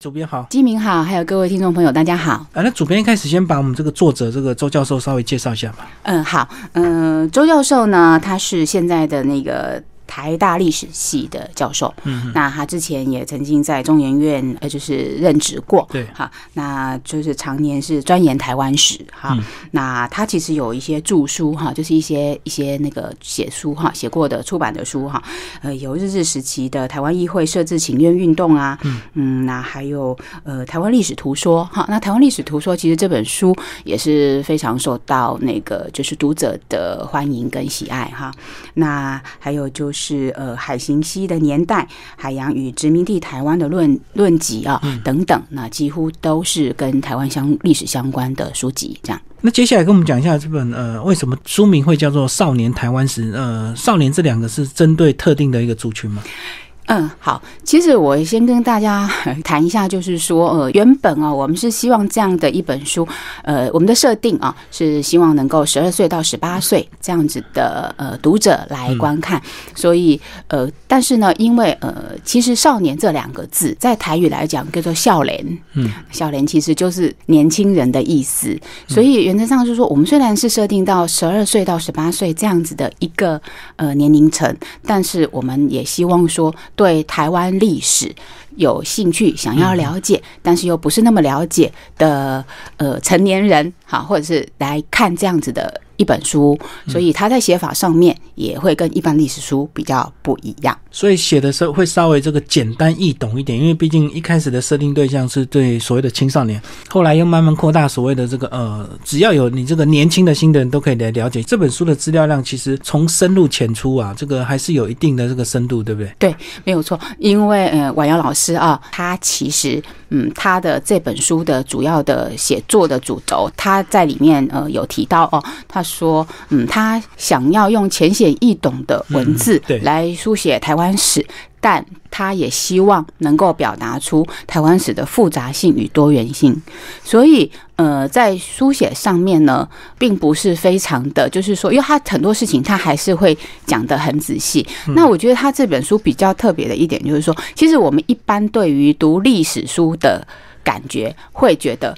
主编好，基明好，还有各位听众朋友，大家好。啊，那主编一开始先把我们这个作者这个周教授稍微介绍一下吧。嗯，好，嗯，周教授呢，他是现在的那个。台大历史系的教授，嗯，那他之前也曾经在中研院，呃，就是任职过，对，哈，那就是常年是钻研台湾史，哈，那他其实有一些著书，哈，就是一些一些那个写书，哈，写过的出版的书，哈，呃，有日治时期的台湾议会设置请愿运动啊，嗯，嗯，那还有呃台湾历史图说，哈，那台湾历史图说其实这本书也是非常受到那个就是读者的欢迎跟喜爱，哈，那还有就是。是呃，海行西的年代，海洋与殖民地台湾的论论集啊，等等，那几乎都是跟台湾相历史相关的书籍。这样，那接下来跟我们讲一下这本呃，为什么书名会叫做《少年台湾史》？呃，少年这两个是针对特定的一个族群吗？嗯，好，其实我先跟大家谈一下，就是说，呃，原本啊，我们是希望这样的一本书，呃，我们的设定啊，是希望能够十二岁到十八岁这样子的呃读者来观看，所以呃，但是呢，因为呃，其实“少年”这两个字在台语来讲叫做“笑脸”，嗯，“少年”其实就是年轻人的意思，所以原则上就是说，我们虽然是设定到十二岁到十八岁这样子的一个呃年龄层，但是我们也希望说。对台湾历史有兴趣、想要了解，但是又不是那么了解的呃成年人，好，或者是来看这样子的。一本书，所以他在写法上面也会跟一般历史书比较不一样。所以写的时候会稍微这个简单易懂一点，因为毕竟一开始的设定对象是对所谓的青少年，后来又慢慢扩大所谓的这个呃，只要有你这个年轻的新的人都可以来了解这本书的资料量，其实从深入浅出啊，这个还是有一定的这个深度，对不对？对，没有错。因为呃，婉瑶老师啊，他其实嗯，他的这本书的主要的写作的主轴，他在里面呃有提到哦，他。说，嗯，他想要用浅显易懂的文字来书写台湾史，但他也希望能够表达出台湾史的复杂性与多元性。所以，呃，在书写上面呢，并不是非常的，就是说，因为他很多事情他还是会讲得很仔细。那我觉得他这本书比较特别的一点，就是说，其实我们一般对于读历史书的感觉，会觉得。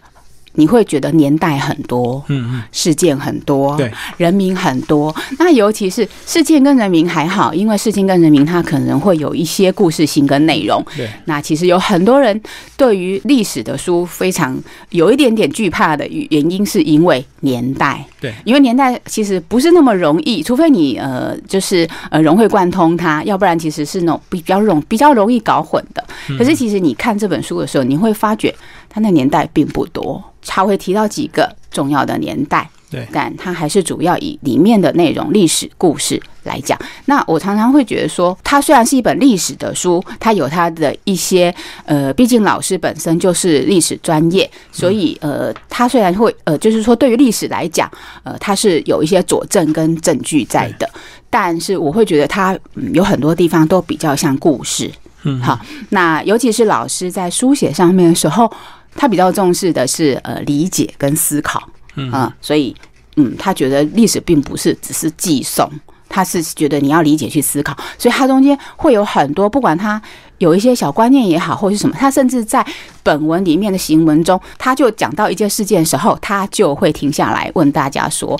你会觉得年代很多，嗯嗯，事件很多，对，人民很多。那尤其是事件跟人民还好，因为事件跟人民它可能会有一些故事性跟内容。对，那其实有很多人对于历史的书非常有一点点惧怕的原因，是因为年代。对，因为年代其实不是那么容易，除非你呃就是呃融会贯通它，要不然其实是那种比较容比较容易搞混的。可是其实你看这本书的时候，你会发觉它那年代并不多。他会提到几个重要的年代，对，但他还是主要以里面的内容、历史故事来讲。那我常常会觉得说，它虽然是一本历史的书，它有它的一些呃，毕竟老师本身就是历史专业，所以呃，他虽然会呃，就是说对于历史来讲，呃，它是有一些佐证跟证据在的，但是我会觉得它有很多地方都比较像故事。嗯，好，那尤其是老师在书写上面的时候。他比较重视的是呃理解跟思考，嗯，所以嗯，他觉得历史并不是只是记诵，他是觉得你要理解去思考，所以他中间会有很多，不管他有一些小观念也好，或是什么，他甚至在本文里面的行文中，他就讲到一件事件的时候，他就会停下来问大家说：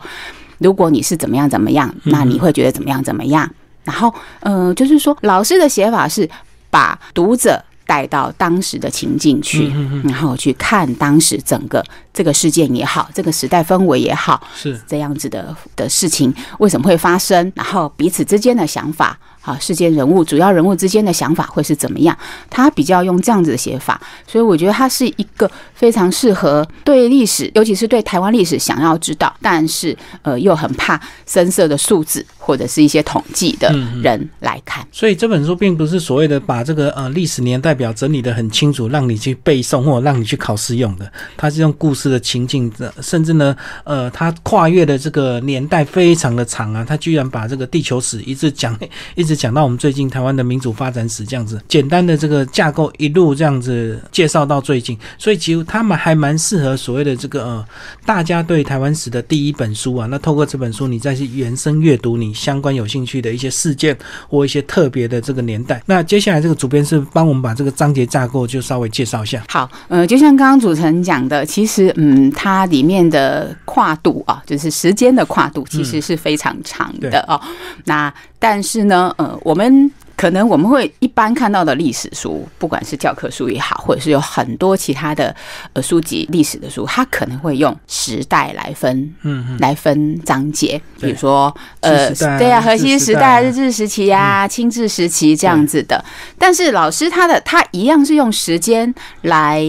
如果你是怎么样怎么样，那你会觉得怎么样怎么样？然后呃，就是说老师的写法是把读者。带到当时的情境去，然后去看当时整个这个事件也好，这个时代氛围也好，是这样子的的事情为什么会发生？然后彼此之间的想法。好，事件人物、主要人物之间的想法会是怎么样？他比较用这样子的写法，所以我觉得他是一个非常适合对历史，尤其是对台湾历史想要知道，但是呃又很怕深色的数字或者是一些统计的人来看。所以这本书并不是所谓的把这个呃历史年代表整理的很清楚，让你去背诵或者让你去考试用的。它是用故事的情境的，甚至呢呃它跨越的这个年代非常的长啊，它居然把这个地球史一直讲一直。直讲到我们最近台湾的民主发展史这样子，简单的这个架构一路这样子介绍到最近，所以其实他们还蛮适合所谓的这个呃，大家对台湾史的第一本书啊。那透过这本书，你再去延伸阅读你相关有兴趣的一些事件或一些特别的这个年代。那接下来这个主编是帮我们把这个章节架构就稍微介绍一下。好，呃，就像刚刚主持人讲的，其实嗯，它里面的跨度啊，就是时间的跨度，其实是非常长的哦。那但是呢，呃，我们。可能我们会一般看到的历史书，不管是教科书也好，或者是有很多其他的呃书籍历史的书，它可能会用时代来分，嗯，来分章节，比如说呃，对啊，河西时代、日治时期啊、清治时期这样子的。但是老师他的他一样是用时间来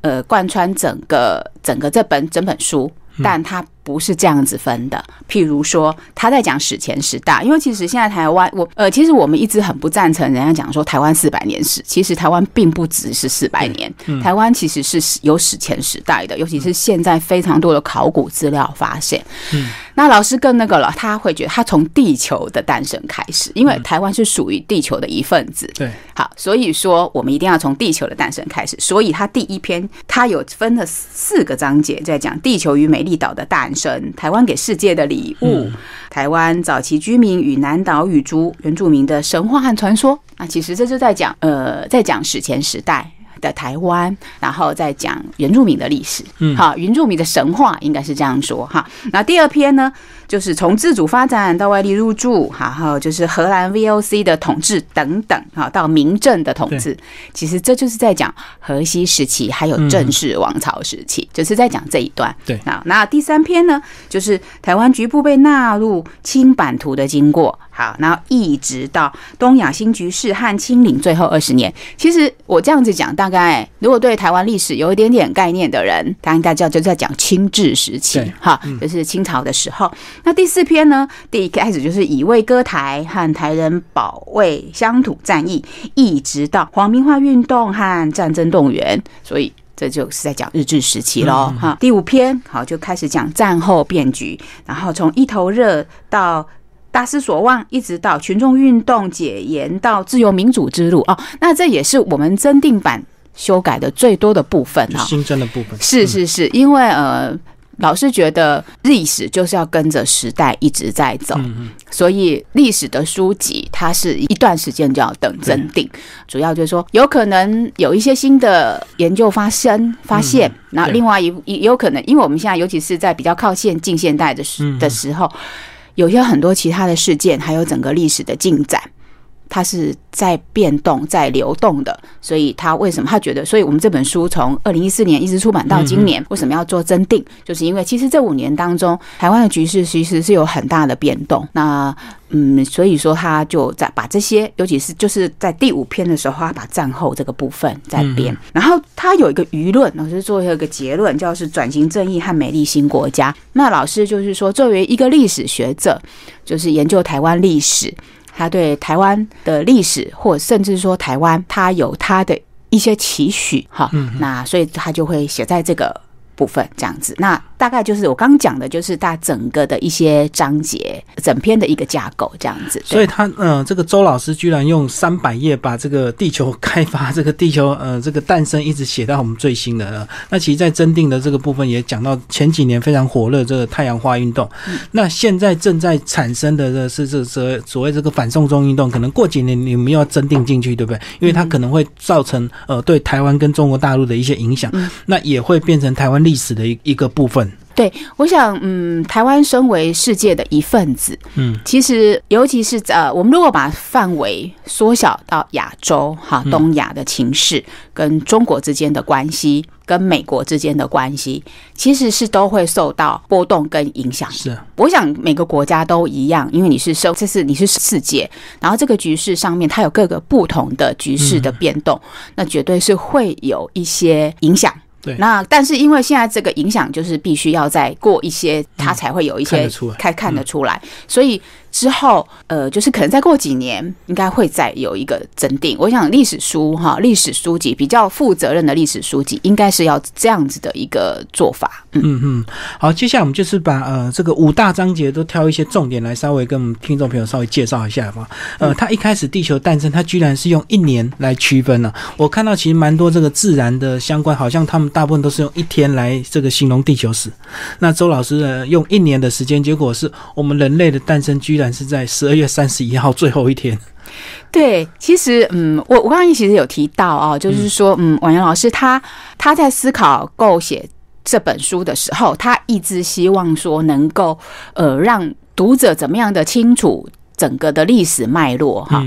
呃贯穿整个整个这本整本书，但他。不是这样子分的。譬如说，他在讲史前时代，因为其实现在台湾，我呃，其实我们一直很不赞成人家讲说台湾四百年史。其实台湾并不只是四百年，台湾其实是有史前时代的，尤其是现在非常多的考古资料发现。嗯，那老师更那个了，他会觉得他从地球的诞生开始，因为台湾是属于地球的一份子。对，好，所以说我们一定要从地球的诞生开始。所以他第一篇他有分了四个章节，在讲地球与美丽岛的诞。生台湾给世界的礼物，台湾早期居民与南岛语族原住民的神话和传说。那其实这就在讲，呃，在讲史前时代的台湾，然后再讲原住民的历史。嗯，好，原住民的神话应该是这样说哈。那第二篇呢？就是从自主发展到外力入驻，哈，还有就是荷兰 VOC 的统治等等，哈，到民政的统治，其实这就是在讲河西时期，还有郑氏王朝时期，就是在讲这一段。对，那那第三篇呢，就是台湾局部被纳入清版图的经过，好，然后一直到东亚新局势和清领最后二十年。其实我这样子讲，大概如果对台湾历史有一点点概念的人，当然大家就在讲清治时期，哈，就是清朝的时候。那第四篇呢？第一开始就是以卫歌台和台人保卫乡土战役，一直到皇民化运动和战争动员，所以这就是在讲日治时期喽。哈，第五篇好就开始讲战后变局，然后从一头热到大失所望，一直到群众运动解严到自由民主之路哦。那这也是我们增订版修改的最多的部分哈，新增的部分是是是因为呃。老师觉得历史就是要跟着时代一直在走，所以历史的书籍它是一段时间就要等增订。主要就是说，有可能有一些新的研究发生发现，那另外一也有可能，因为我们现在尤其是在比较靠现近现代的时的时候，有些很多其他的事件，还有整个历史的进展。它是在变动、在流动的，所以他为什么他觉得？所以我们这本书从二零一四年一直出版到今年，为什么要做增订？就是因为其实这五年当中，台湾的局势其实是有很大的变动。那嗯，所以说他就在把这些，尤其是就是在第五篇的时候，他把战后这个部分在编。然后他有一个舆论，老师做一个结论，叫是转型正义和美丽新国家。那老师就是说，作为一个历史学者，就是研究台湾历史。他对台湾的历史，或甚至说台湾，他有他的一些期许，哈，那所以他就会写在这个部分这样子。那。大概就是我刚讲的，就是大整个的一些章节，整篇的一个架构这样子。所以他呃，这个周老师居然用三百页把这个地球开发、这个地球呃这个诞生一直写到我们最新的。那其实，在增订的这个部分也讲到前几年非常火热这个太阳花运动。那现在正在产生的这是这这所谓这个反送中运动，可能过几年你们要增订进去，对不对？因为它可能会造成呃对台湾跟中国大陆的一些影响，那也会变成台湾历史的一一个部分。对，我想，嗯，台湾身为世界的一份子，嗯，其实尤其是呃，我们如果把范围缩小到亚洲，哈，东亚的情势，跟中国之间的关系，跟美国之间的关系，其实是都会受到波动跟影响。是，我想每个国家都一样，因为你是生，这是你是世界，然后这个局势上面它有各个不同的局势的变动，那绝对是会有一些影响。对，那但是因为现在这个影响就是必须要再过一些，它才会有一些看看得出来，所以之后，呃，就是可能再过几年，应该会再有一个增订。我想历史书哈，历史书籍比较负责任的历史书籍，应该是要这样子的一个做法。嗯嗯嗯，好，接下来我们就是把呃这个五大章节都挑一些重点来稍微跟我们听众朋友稍微介绍一下吧。呃，它一开始地球诞生，它居然是用一年来区分了。我看到其实蛮多这个自然的相关，好像他们大部分都是用一天来这个形容地球史。那周老师呢，用一年的时间，结果是我们人类的诞生居然是在十二月三十一号最后一天。对，其实嗯，我我刚刚其实有提到啊，就是说嗯，婉阳老师他他在思考构写这本书的时候，他一直希望说能够呃让读者怎么样的清楚整个的历史脉络哈。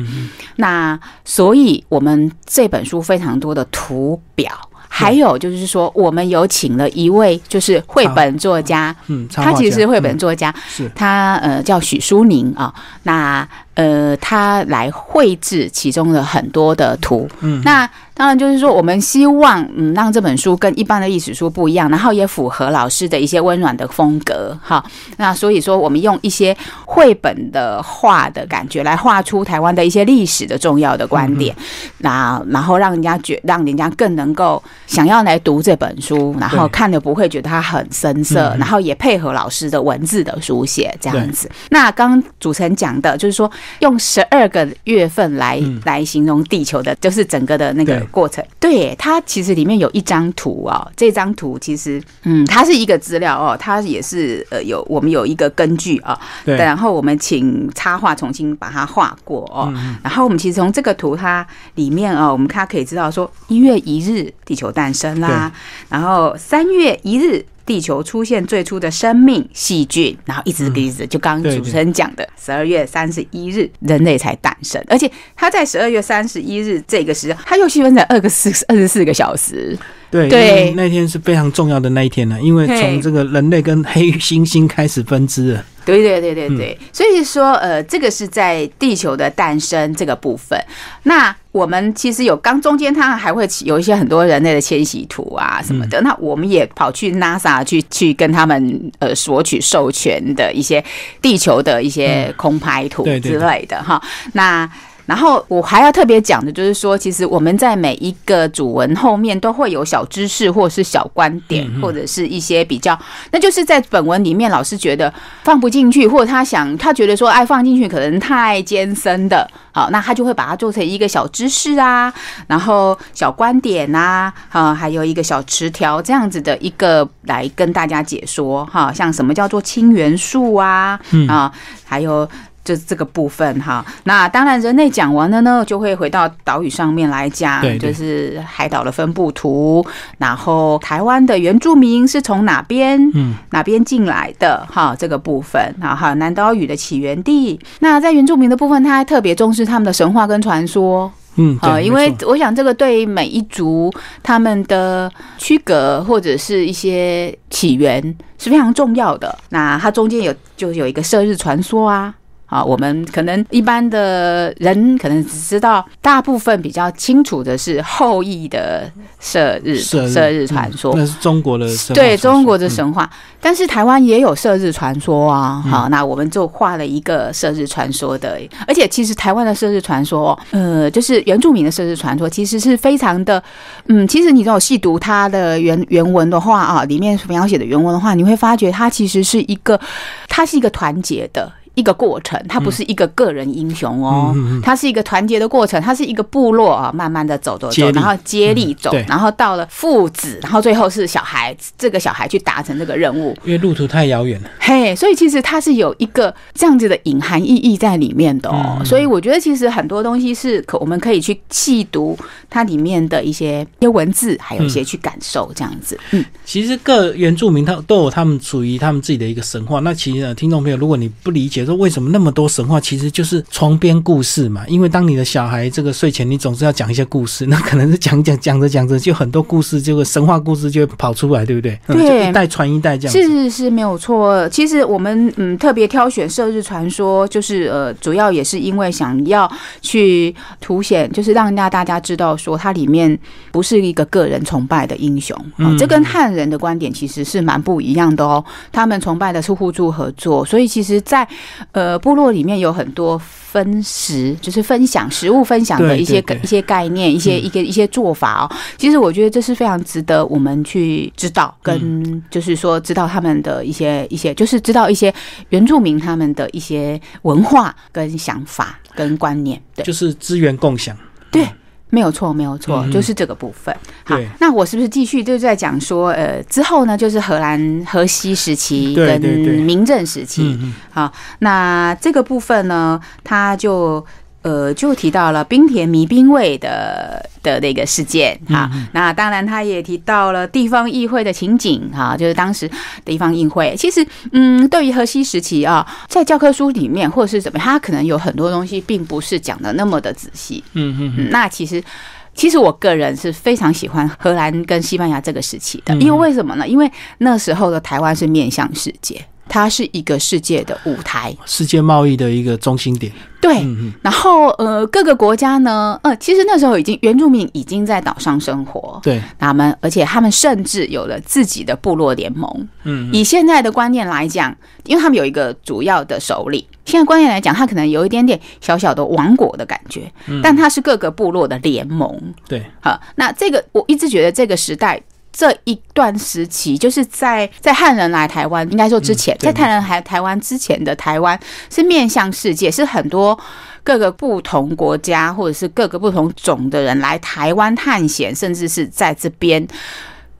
那所以我们这本书非常多的图表。还有就是说，我们有请了一位就是绘本作家，嗯，他其实是绘本作家，是。他呃叫许淑宁啊，那呃他来绘制其中的很多的图，嗯，那。当然，就是说，我们希望嗯，让这本书跟一般的历史书不一样，然后也符合老师的一些温暖的风格，哈。那所以说，我们用一些绘本的画的感觉来画出台湾的一些历史的重要的观点，那然后让人家觉，让人家更能够想要来读这本书，然后看了不会觉得它很生涩，然后也配合老师的文字的书写这样子。那刚主持人讲的就是说，用十二个月份来来形容地球的，就是整个的那个。过程。对它其实里面有一张图哦，这张图其实嗯，它是一个资料哦，它也是呃有我们有一个根据啊，对，然后我们请插画重新把它画过哦，然后我们其实从这个图它里面哦，我们它可以知道说一月一日地球诞生啦，然后三月一日。地球出现最初的生命细菌，然后一直一直就刚刚主持人讲的，十二月三十一日人类才诞生，而且它在十二月三十一日这个时候，它又细分在二个四二十四个小时。对对，那天是非常重要的那一天呢，因为从这个人类跟黑猩猩开始分支了。对对对对对，所以说呃，这个是在地球的诞生这个部分。那我们其实有刚中间，它还会有一些很多人类的迁徙图啊什么的。那我们也跑去 NASA 去去跟他们呃索取授权的一些地球的一些空拍图之类的哈。那然后我还要特别讲的，就是说，其实我们在每一个主文后面都会有小知识，或者是小观点，或者是一些比较，那就是在本文里面，老师觉得放不进去，或者他想他觉得说，哎，放进去可能太艰深的，好，那他就会把它做成一个小知识啊，然后小观点呐，啊，还有一个小词条这样子的一个来跟大家解说哈，像什么叫做氢元素啊，啊，还有。就是这个部分哈，那当然人类讲完了呢，就会回到岛屿上面来讲，就是海岛的分布图，然后台湾的原住民是从哪边，嗯，哪边进来的哈，这个部分，然后南岛屿的起源地。那在原住民的部分，他还特别重视他们的神话跟传说，嗯，啊，因为我想这个对每一族他们的区隔或者是一些起源是非常重要的。那它中间有就有一个射日传说啊。啊，我们可能一般的人可能只知道，大部分比较清楚的是后羿的射日射日传说，那是中国的对中国的神话。但是台湾也有射日传说啊，好，那我们就画了一个射日传说的，而且其实台湾的射日传说，呃，就是原住民的射日传说，其实是非常的，嗯，其实你如果细读它的原原文的话啊，里面描写的原文的话，你会发觉它其实是一个，它是一个团结的。一个过程，它不是一个个人英雄哦，它是一个团结的过程，它是一个部落啊，慢慢的走走走，然后接力走，然后到了父子，然后最后是小孩，这个小孩去达成这个任务，因为路途太遥远了。嘿，所以其实它是有一个这样子的隐含意义在里面的哦，所以我觉得其实很多东西是可我们可以去细读它里面的一些些文字，还有一些去感受这样子。嗯，其实各原住民他都有他们属于他们自己的一个神话。那其实呢，听众朋友，如果你不理解。说为什么那么多神话，其实就是床边故事嘛。因为当你的小孩这个睡前，你总是要讲一些故事，那可能是讲讲讲着讲着，就很多故事，就会神话故事就会跑出来，对不对？对，一代传一代这样。是是是，没有错。其实我们嗯特别挑选《射日传说》，就是呃主要也是因为想要去凸显，就是让大大家知道说，它里面不是一个个人崇拜的英雄。嗯，这跟汉人的观点其实是蛮不一样的哦。他们崇拜的是互助合作，所以其实，在呃，部落里面有很多分食，就是分享食物分享的一些一些概念，一些一个一些做法哦。其实我觉得这是非常值得我们去知道，跟就是说知道他们的一些一些，就是知道一些原住民他们的一些文化跟想法跟观念。对就是资源共享。对。没有错，没有错，就是这个部分。好，那我是不是继续就在讲说，呃，之后呢，就是荷兰荷西时期跟明正时期，好，那这个部分呢，它就呃就提到了冰田迷兵卫的的那个事件哈。那当然，他也提到了地方议会的情景哈，就是当时地方议会。其实，嗯，对于河西时期啊，在教科书里面或者是怎么样，他可能有很多东西并不是讲的那么的仔细。嗯嗯嗯，那其实。其实我个人是非常喜欢荷兰跟西班牙这个时期的，嗯因为为什么呢？因为那时候的台湾是面向世界，它是一个世界的舞台。世界贸易的一个中心点。对，然后呃，各个国家呢，呃，其实那时候已经原住民已经在岛上生活，对，他们而且他们甚至有了自己的部落联盟。嗯以现在的观念来讲，因为他们有一个主要的首领，现在观念来讲，他可能有一点点小小的王国的感觉，但它是各个部落的联盟。对，好，那这个我一直觉得这个时代。这一段时期，就是在在汉人来台湾，应该说之前，嗯在汉人来台湾之前的台湾是面向世界，是很多各个不同国家或者是各个不同种的人来台湾探险，甚至是在这边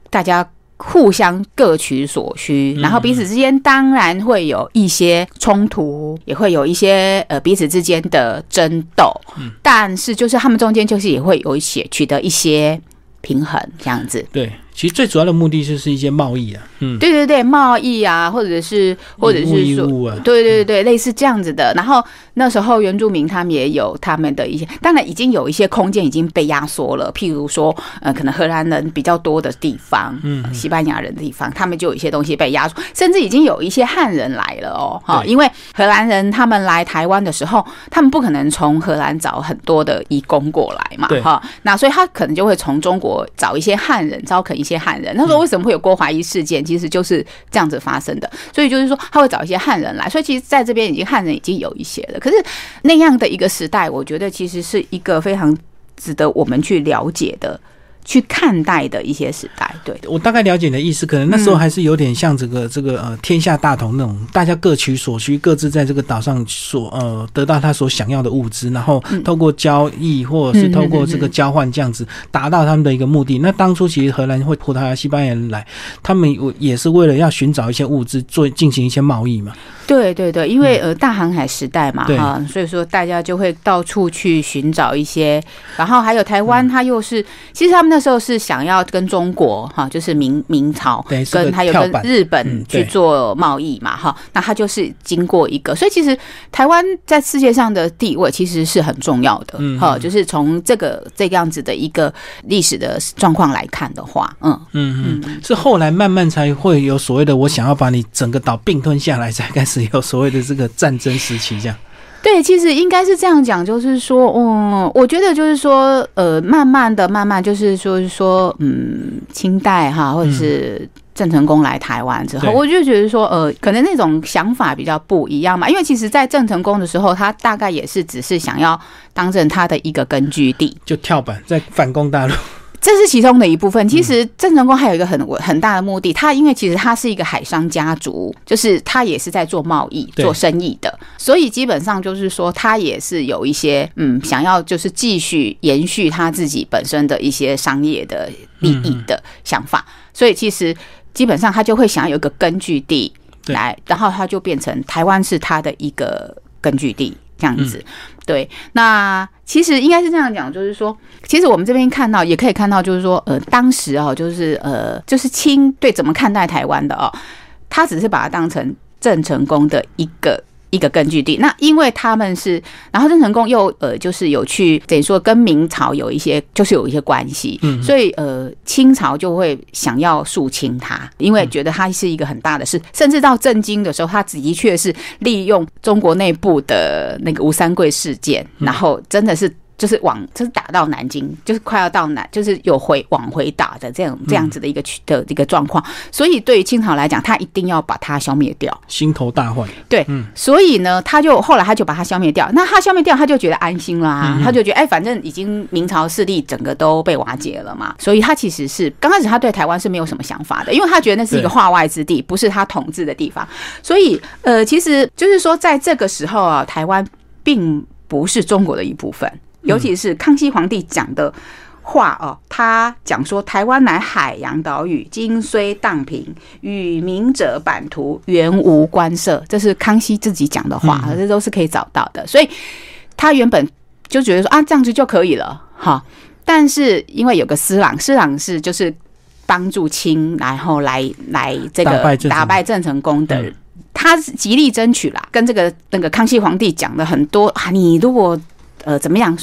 大家互相各取所需，然后彼此之间当然会有一些冲突，也会有一些呃彼此之间的争斗，但是就是他们中间就是也会有一些取得一些平衡这样子。对，其实最主要的目的就是一些贸易啊。嗯，对对对，贸易啊，或者是或者是说。对对对，类似这样子的。然后那时候原住民他们也有他们的一些，当然已经有一些空间已经被压缩了。譬如说，呃，可能荷兰人比较多的地方，嗯，西班牙人的地方，他们就有一些东西被压缩，甚至已经有一些汉人来了哦，哈，对因为荷兰人他们来台湾的时候，他们不可能从荷兰找很多的移工过来嘛对，哈，那所以他可能就会从中国找一些汉人，招垦一些汉人。他说为什么会有郭怀疑事件？其实就是这样子发生的。所以就是说，他会找一些汉人来。所以其实在这边已经汉人已经有一些了。可是那样的一个时代，我觉得其实是一个非常值得我们去了解的、去看待的一些时代。对，我大概了解你的意思，可能那时候还是有点像这个这个呃天下大同那种，大家各取所需，各自在这个岛上所呃得到他所想要的物资，然后透过交易或者是透过这个交换这样子达到他们的一个目的。那当初其实荷兰或葡萄牙、西班牙人来，他们也是为了要寻找一些物资，做进行一些贸易嘛。对对对，因为呃大航海时代嘛对。哈，所以说大家就会到处去寻找一些，然后还有台湾，它又是、其实他们那时候是想要跟中国哈，就是明明朝跟还有跟日本去做贸易嘛哈，那它就是经过一个，所以其实台湾在世界上的地位其实是很重要的嗯哈，就是从这个这个样子的一个历史的状况来看的话，嗯。嗯。嗯，是后来慢慢才会有所谓的我想要把你整个岛并吞下来，才开始有所谓的这个战争时期这样。对，其实应该是这样讲，就是说，嗯，我觉得就是说，呃，慢慢的、慢慢，就是说，是说，嗯，清代哈，或者是郑成功来台湾之后，对我就觉得说，呃，可能那种想法比较不一样嘛。因为其实，在郑成功的时候，他大概也是只是想要当成他的一个根据地，就跳板在反攻大陆，这是其中的一部分。其实郑成功还有一个很很大的目的，他因为其实他是一个海商家族，就是他也是在做贸易、做生意的，所以基本上就是说他也是有一些嗯想要就是继续延续他自己本身的一些商业的利益的想法，所以其实基本上他就会想要有一个根据地来，然后他就变成台湾是他的一个根据地这样子。对，那其实应该是这样讲，就是说，其实我们这边看到，也可以看到，就是说，呃，当时哦，就是呃，就是清对怎么看待台湾的哦，他只是把它当成郑成功的一个。一个根据地，那因为他们是，然后郑成功又呃，就是有去等于说跟明朝有一些，就是有一些关系，嗯。所以呃，清朝就会想要肃清他，因为觉得他是一个很大的事，甚至到震惊的时候，他的确是利用中国内部的那个吴三桂事件，然后真的是就是往就是打到南京，就是快要到南，就是有回往回打的这样这样子的一个区的一个状况。所以对于清朝来讲，他一定要把它消灭掉。心头大患。对，所以呢，他就后来他就把它消灭掉。那他消灭掉，他就觉得安心啦，他就觉得哎，反正已经明朝势力整个都被瓦解了嘛。所以他其实是刚开始他对台湾是没有什么想法的，因为他觉得那是一个化外之地，不是他统治的地方。所以呃，其实就是说，在这个时候啊，台湾并不是中国的一部分，尤其是康熙皇帝讲的。话哦，他讲说台湾乃海洋岛屿，今虽荡平，与明者版图原无关涉。这是康熙自己讲的话，这都是可以找到的。所以他原本就觉得说啊，这样子就可以了哈。但是因为有个施琅，施琅是就是帮助清，然后来来这个打败郑成功的，他极力争取啦，跟这个那个康熙皇帝讲的很多啊，你如果。呃，怎么样？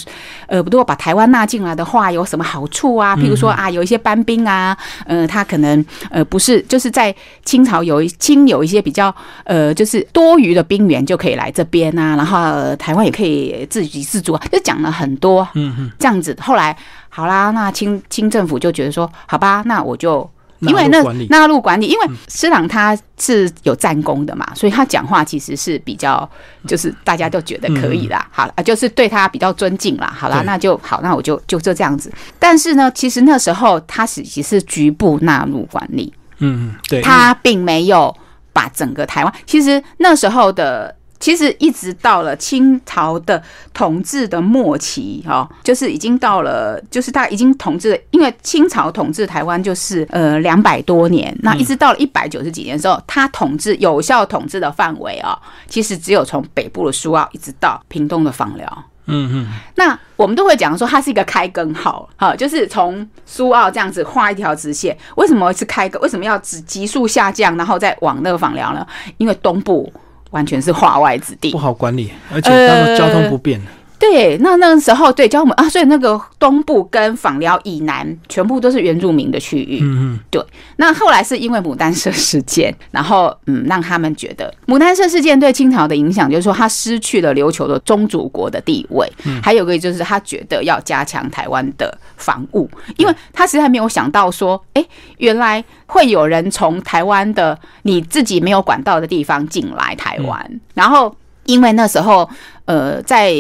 呃，如果把台湾纳进来的话，有什么好处啊？譬如说啊，有一些班兵啊，呃，他可能呃不是，就是在清朝有清有一些比较呃，就是多余的兵员就可以来这边啊，然后台湾也可以自给自足啊，就讲了很多，嗯嗯，这样子。后来好啦，那清清政府就觉得说，好吧，那我就。因为那纳入管理，因为施琅他是有战功的嘛，所以他讲话其实是比较，就是大家都觉得可以啦。好了，就是对他比较尊敬啦。好了，那就好，那我就就就这样子。但是呢，其实那时候他只是局部纳入管理，嗯，对，他并没有把整个台湾。其实那时候的。其实一直到了清朝的统治的末期，哈，就是已经到了，就是他已经统治了，因为清朝统治台湾就是呃两百多年，那一直到了一百九十几年的时候，他统治有效统治的范围啊，其实只有从北部的苏澳一直到屏东的访寮，嗯嗯，那我们都会讲说它是一个开根号，哈，就是从苏澳这样子画一条直线，为什么是开根？为什么要急急速下降，然后再往那个访寮呢？因为东部。完全是化外之地，不好管理，而且那个交通不便。对，那那个时候对教我们啊，所以那个东部跟访寮以南全部都是原住民的区域。嗯嗯，对。那后来是因为牡丹社事件，然后嗯，让他们觉得牡丹社事件对清朝的影响，就是说他失去了琉球的宗主国的地位。嗯，还有个就是他觉得要加强台湾的防务，因为他实在没有想到说，哎，原来会有人从台湾的你自己没有管道的地方进来台湾，然后因为那时候。呃，在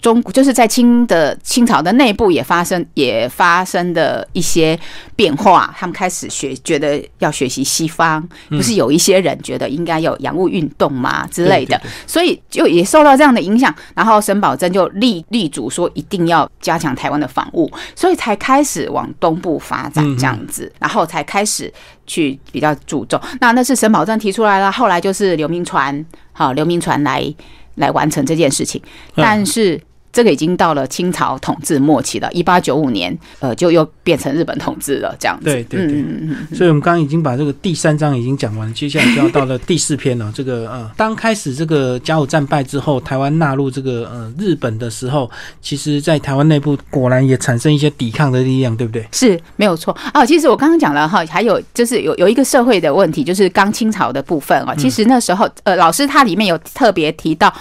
中就是在清的清朝的内部也发生也发生的一些变化，他们开始学觉得要学习西方，不是有一些人觉得应该有洋务运动嘛之类的，所以就也受到这样的影响，然后沈葆桢就立立主说一定要加强台湾的防务，所以才开始往东部发展这样子，然后才开始去比较注重。那那是沈葆桢提出来了，后来就是刘铭传，好刘铭传来。来完成这件事情，但是。这个已经到了清朝统治末期了，一八九五年，呃，就又变成日本统治了，这样子。对对对，所以我们刚刚已经把这个第三章已经讲完，接下来就要到了第四篇了。这个呃，当开始这个甲午战败之后，台湾纳入这个呃日本的时候，其实在台湾内部果然也产生一些抵抗的力量，对不对？是没有错啊。其实我刚刚讲了哈，还有就是有有一个社会的问题，就是刚清朝的部分啊。其实那时候呃，老师他里面有特别提到。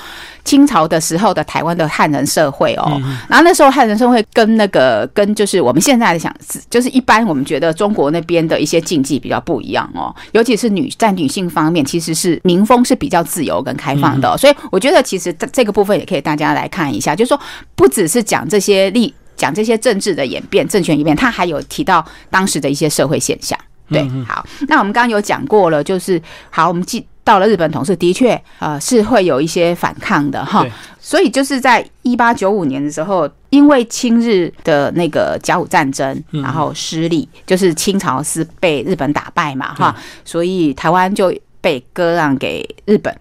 清朝的时候的台湾的汉人社会哦，然后那时候汉人社会跟那个跟就是我们现在的想，就是一般我们觉得中国那边的一些禁忌比较不一样哦，尤其是女在女性方面，其实是民风是比较自由跟开放的，所以我觉得其实这个部分也可以大家来看一下，就是说不只是讲这些历讲这些政治的演变、政权演变，他还有提到当时的一些社会现象。对，好，那我们刚刚有讲过了，就是好，我们记。到了日本同事，的确啊是会有一些反抗的哈，所以就是在一八九五年的时候，因为清日的那个甲午战争，然后失利，就是清朝是被日本打败嘛哈，所以台湾就被割让给日本。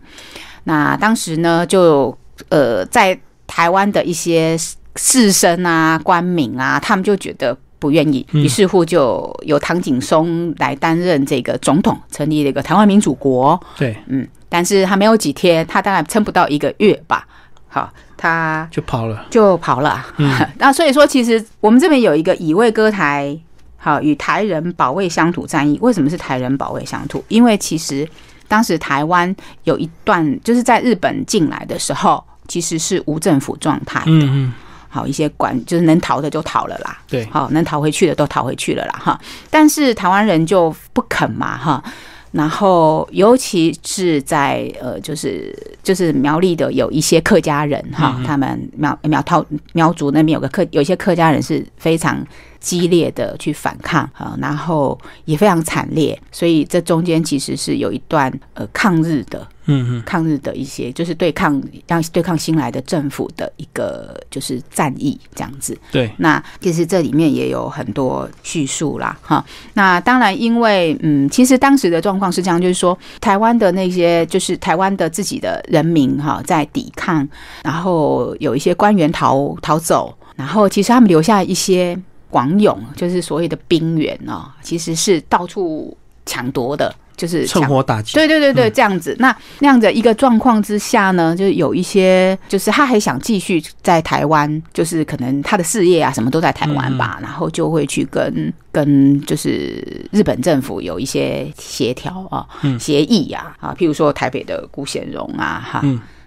那当时呢，就呃在台湾的一些士绅啊、官民啊，他们就觉得。不愿意，于是乎就由唐景松来担任这个总统，成立了一个台湾民主国。对，嗯，但是他没有几天，他大概撑不到一个月吧，好，他就跑了，就跑了。嗯，那所以说，其实我们这边有一个以卫歌台，好，与台人保卫乡土战役。为什么是台人保卫乡土？因为其实当时台湾有一段，就是在日本进来的时候，其实是无政府状态的。嗯嗯。好一些管就是能逃的就逃了啦，对，好能逃回去的都逃回去了啦哈。但是台湾人就不肯嘛哈。然后，尤其是在呃，就是就是苗栗的有一些客家人哈，他们苗苗涛苗族那边有个客，有一些客家人是非常。激烈的去反抗啊，然后也非常惨烈，所以这中间其实是有一段呃抗日的，嗯嗯，抗日的一些就是对抗让对抗新来的政府的一个就是战役这样子。对，那其实这里面也有很多叙述啦，哈。那当然，因为嗯，其实当时的状况是这样，就是说台湾的那些就是台湾的自己的人民哈在抵抗，然后有一些官员逃逃走，然后其实他们留下一些。广勇就是所谓的兵员哦，其实是到处抢夺的，就是趁火打劫。对对对对，这样子。那那样的一个状况之下呢，就是有一些，就是他还想继续在台湾，就是可能他的事业啊什么都在台湾吧，然后就会去跟跟就是日本政府有一些协调啊、协议呀啊，譬如说台北的辜显荣啊哈。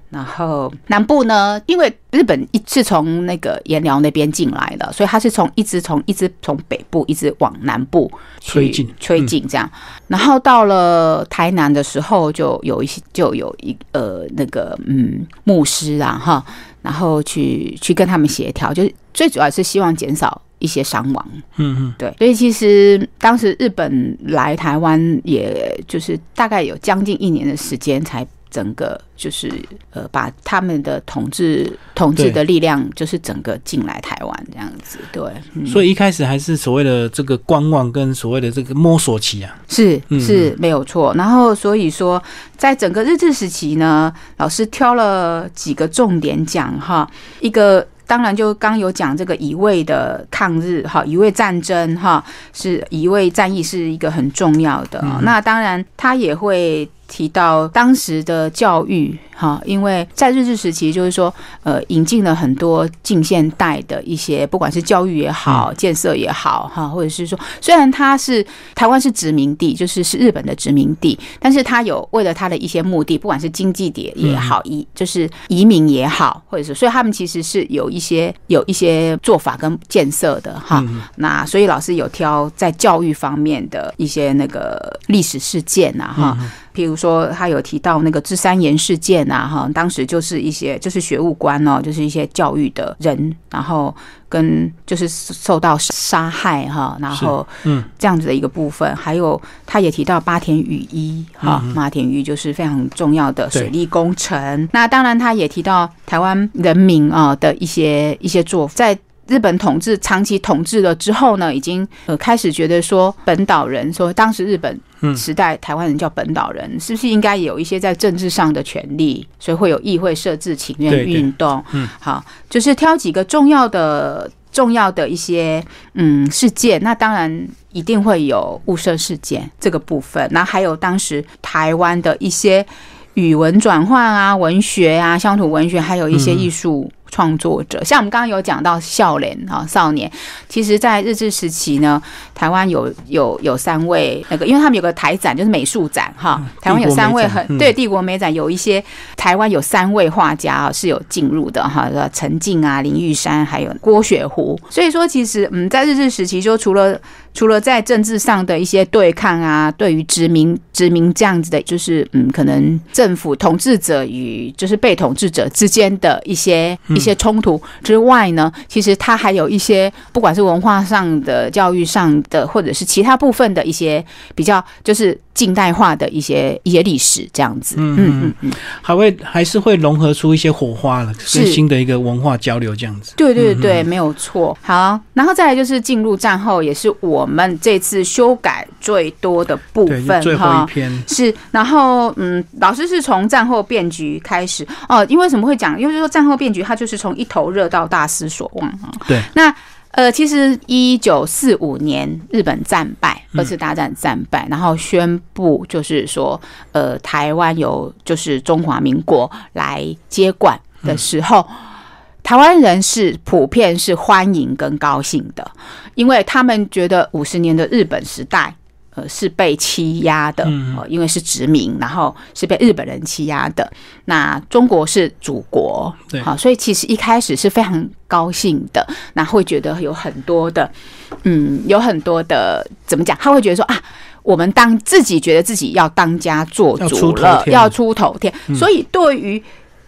然后南部呢，因为日本一是从那个盐寮那边进来的，所以他是从一直从一直从北部一直往南部推进推进这样。然后到了台南的时候，就有一些就有一呃那个嗯牧师啊哈，然后去去跟他们协调，就是最主要是希望减少一些伤亡。嗯嗯，对。所以其实当时日本来台湾，也就是大概有将近一年的时间才。整个就是呃，把他们的统治统治的力量，就是整个进来台湾这样子，对。所以一开始还是所谓的这个观望跟所谓的这个摸索期啊，是是没有错。然后所以说，在整个日治时期呢，老师挑了几个重点讲哈，一个当然就刚有讲这个乙未的抗日哈，乙未战争哈，是乙未战役是一个很重要的。那当然他也会。提到当时的教育，哈，因为在日治时期，就是说，呃，引进了很多近现代的一些，不管是教育也好，建设也好，哈，或者是说，虽然它是台湾是殖民地，就是是日本的殖民地，但是它有为了它的一些目的，不管是经济点也好，移就是移民也好，或者是，所以他们其实是有一些有一些做法跟建设的，哈。那所以老师有挑在教育方面的一些那个历史事件啊，哈。譬如说，他有提到那个芝山岩事件啊，哈，当时就是一些就是学务官哦，就是一些教育的人，然后跟就是受到杀害哈，然后嗯这样子的一个部分，还有他也提到八田雨衣哈，八田雨就是非常重要的水利工程。那当然，他也提到台湾人民啊的一些一些做在。日本统治长期统治了之后呢，已经呃开始觉得说本岛人说当时日本时代台湾人叫本岛人，是不是应该有一些在政治上的权利？所以会有议会设置请愿运动。嗯，好，就是挑几个重要的重要的一些嗯事件。那当然一定会有雾社事件这个部分。那还有当时台湾的一些语文转换啊、文学啊、乡土文学，还有一些艺术。创作者，像我们刚刚有讲到少年啊，少年，其实，在日治时期呢，台湾有有有三位那个，因为他们有个台展，就是美术展哈。台湾有三位很对帝国美展，有一些台湾有三位画家啊是有进入的哈，陈静啊、林玉山还有郭雪湖。所以说，其实嗯，在日治时期，就除了除了在政治上的一些对抗啊，对于殖民殖民这样子的，就是嗯，可能政府统治者与就是被统治者之间的一些。一些冲突之外呢，其实它还有一些，不管是文化上的、教育上的，或者是其他部分的一些比较，就是近代化的一些一些历史这样子。嗯嗯嗯，还会还是会融合出一些火花了，是新的一个文化交流这样子。对对对，没有错。好，然后再来就是进入战后，也是我们这次修改最多的部分。最后一篇是，然后嗯，老师是从战后变局开始哦，因为什么会讲？因为说战后变局，它就就是从一头热到大失所望啊！对，那呃，其实一九四五年日本战败，二次大战战败，然后宣布就是说，呃，台湾由就是中华民国来接管的时候，台湾人是普遍是欢迎跟高兴的，因为他们觉得五十年的日本时代。呃是被欺压的，嗯呃，因为是殖民，然后是被日本人欺压的。那中国是祖国，对好，所以其实一开始是非常高兴的，那会觉得有很多的，嗯，有很多的怎么讲？他会觉得说啊。我们当自己觉得自己要当家做主了，要出头天，所以对于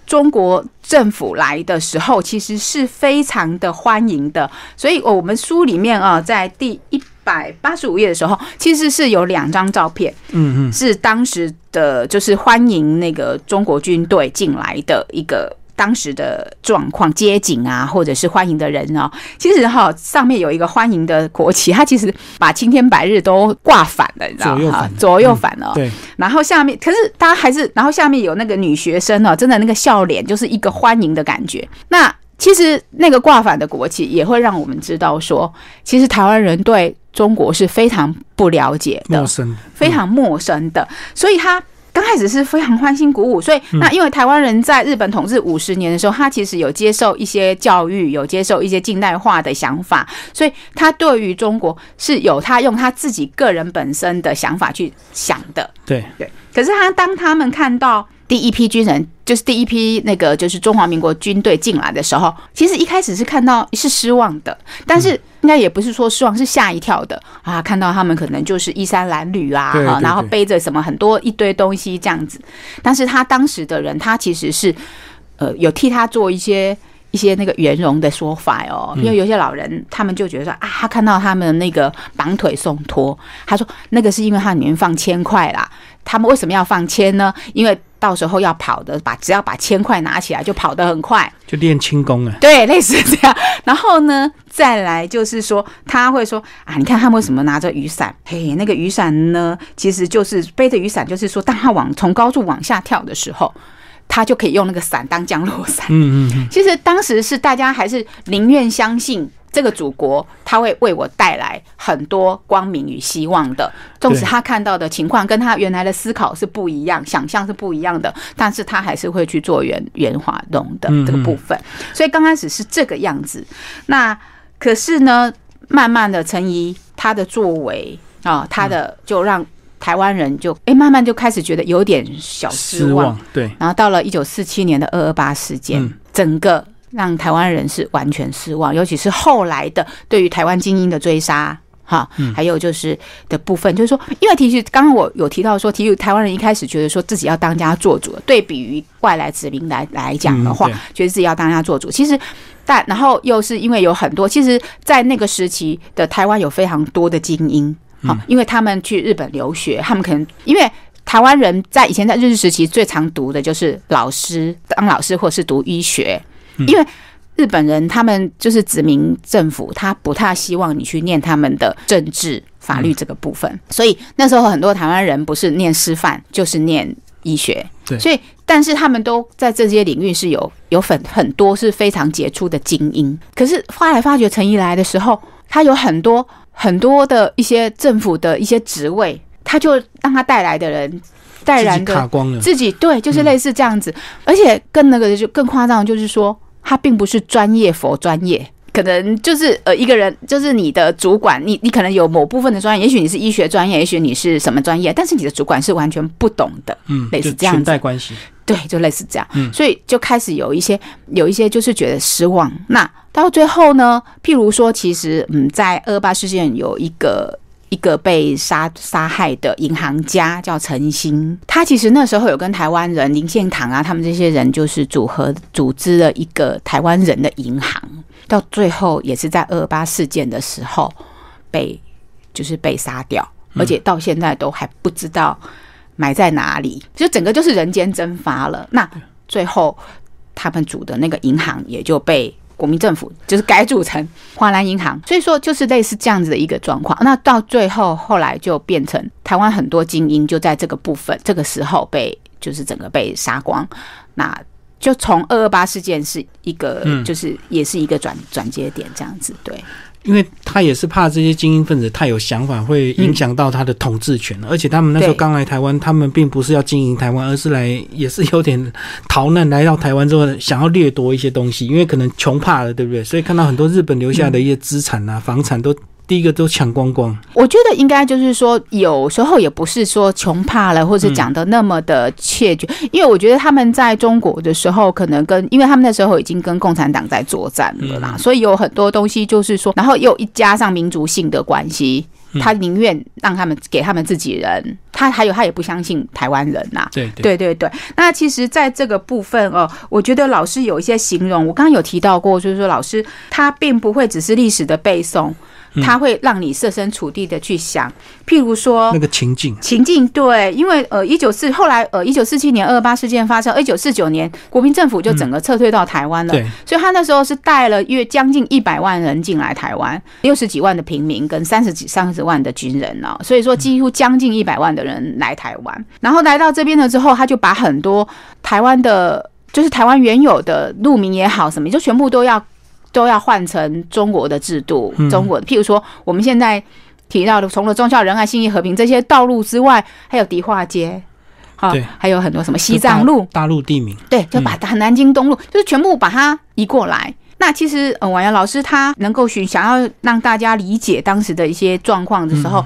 中国政府来的时候，其实是非常的欢迎的。所以我们书里面啊，在第一百八十五页的时候，其实是有两张照片，嗯嗯，是当时的就是欢迎那个中国军队进来的一个。当时的状况、街景啊，或者是欢迎的人哦，其实哈上面有一个欢迎的国旗，它其实把青天白日都挂反了，你知道吗左右反？了哦。对，然后下面，可是大家还是，然后下面有那个女学生哦，真的那个笑脸就是一个欢迎的感觉。那其实那个挂反的国旗也会让我们知道说，其实台湾人对中国是非常不了解的陌，生，非常陌生的，所以他。刚开始是非常欢欣鼓舞，所以那因为台湾人在日本统治五十年的时候，他其实有接受一些教育，有接受一些近代化的想法，所以他对于中国是有他用他自己个人本身的想法去想的。对，对，可是他当他们看到第一批军人，就是第一批那个就是中华民国军队进来的时候，其实一开始是看到是失望的，但是应该也不是说失望，是吓一跳的啊！看到他们可能就是衣衫褴褛啊，然后背着什么很多一堆东西这样子，但是他当时的人，他其实是呃有替他做一些。一些那个圆融的说法哦，因为有些老人他们就觉得说啊，他看到他们那个绑腿送托，他说那个是因为他里面放铅块啦。他们为什么要放铅呢？因为到时候要跑的，把只要把铅块拿起来就跑得很快。就练轻功啊，对，类似这样。然后呢，再来就是说，他会说啊，你看他们为什么拿着雨伞？嘿，那个雨伞呢，其实就是背着雨伞，就是说，当他往从高处往下跳的时候，他就可以用那个伞当降落伞。嗯嗯嗯，其实当时是大家还是宁愿相信这个祖国，他会为我带来很多光明与希望的。纵使他看到的情况跟他原来的思考是不一样，想象是不一样的，但是他还是会去做圆圆滑动的嗯这个部分。所以刚开始是这个样子，那可是呢，慢慢的陈怡他的作为啊，他的就让台湾人就哎、慢慢就开始觉得有点小失望，对，然后到了一九四七年的二二八事件，嗯整个让台湾人是完全失望，尤其是后来的对于台湾精英的追杀。哈，嗯还有就是的部分，就是说，因为其实刚刚我有提到说，其实台湾人一开始觉得说自己要当家做主，对比于外来殖民来来讲的话，嗯觉得自己要当家做主。其实，但然后又是因为有很多，其实，在那个时期的台湾有非常多的精英，好、因为他们去日本留学，他们可能因为。台湾人在以前在日治时期最常读的就是老师当老师，或是读医学，因为日本人他们就是殖民政府，他不太希望你去念他们的政治法律这个部分，所以那时候很多台湾人不是念师范就是念医学，对。所以但是他们都在这些领域是有有很很多是非常杰出的精英，可是后来发觉陈怡来的时候，他有很多很多的一些政府的一些职位，他就让他带来的人带自己然的自己对，就是类似这样子，而且更那个就更夸张，就是说他并不是专业佛专业。可能就是呃一个人，就是你的主管，你你可能有某部分的专业，也许你是医学专业，也许你是什么专业，但是你的主管是完全不懂的，嗯，类似这样子。裙带关系，对，就类似这样，嗯。所以就开始有一些有一些就是觉得失望。那到最后呢，譬如说，其实嗯，在二八事件有一个一个被杀杀害的银行家叫陈兴，他其实那时候有跟台湾人林献堂啊，他们这些人就是组合组织了一个台湾人的银行，到最后也是在二八事件的时候被就是被杀掉，而且到现在都还不知道埋在哪里，就整个就是人间蒸发了。那最后他们组的那个银行也就被国民政府就是改组成华南银行，所以说就是类似这样子的一个状况。那到最后后来就变成台湾很多精英就在这个部分这个时候被就是整个被杀光，那。就从二二八事件是一个，嗯就是也是一个转转接点这样子，对，因为他也是怕这些精英分子太有想法，会影响到他的统治权。而且他们那时候刚来台湾，他们并不是要经营台湾，而是来也是有点逃难来到台湾之后，想要掠夺一些东西，因为可能穷怕了，对不对？所以看到很多日本留下的一些资产啊、房产都第一个都抢光光。我觉得应该就是说，有时候也不是说穷怕了，或者讲的那么的切绝，因为我觉得他们在中国的时候，可能跟因为他们那时候已经跟共产党在作战了啦，所以有很多东西就是说，然后又一加上民族性的关系。他宁愿让他们给他们自己人，他还有他也不相信台湾人呐。对对对对。那其实，在这个部分哦，我觉得老师有一些形容，我刚刚有提到过，就是说老师他并不会只是历史的背诵。他会让你设身处地的去想，譬如说那个情境，情境对，因为呃，一九四后来呃，一九四七年二二八事件发生，一九四九年国民政府就整个撤退到台湾了，对，所以他那时候是带了约将近一百万人进来台湾，六十几万的平民跟三十几三十万的军人呢，所以说几乎将近一百万的人来台湾，然后来到这边了之后，他就把很多台湾的，就是台湾原有的路名也好什么，就全部都要。都要换成中国的制度，中国譬如说我们现在提到的，除了忠孝仁爱信义和平这些道路之外，还有迪化街，好，还有很多什么西藏路、大陆地名，对，就把南京东路，就是全部把它移过来。那其实，呃，婉阳老师他能够寻想要让大家理解当时的一些状况的时候，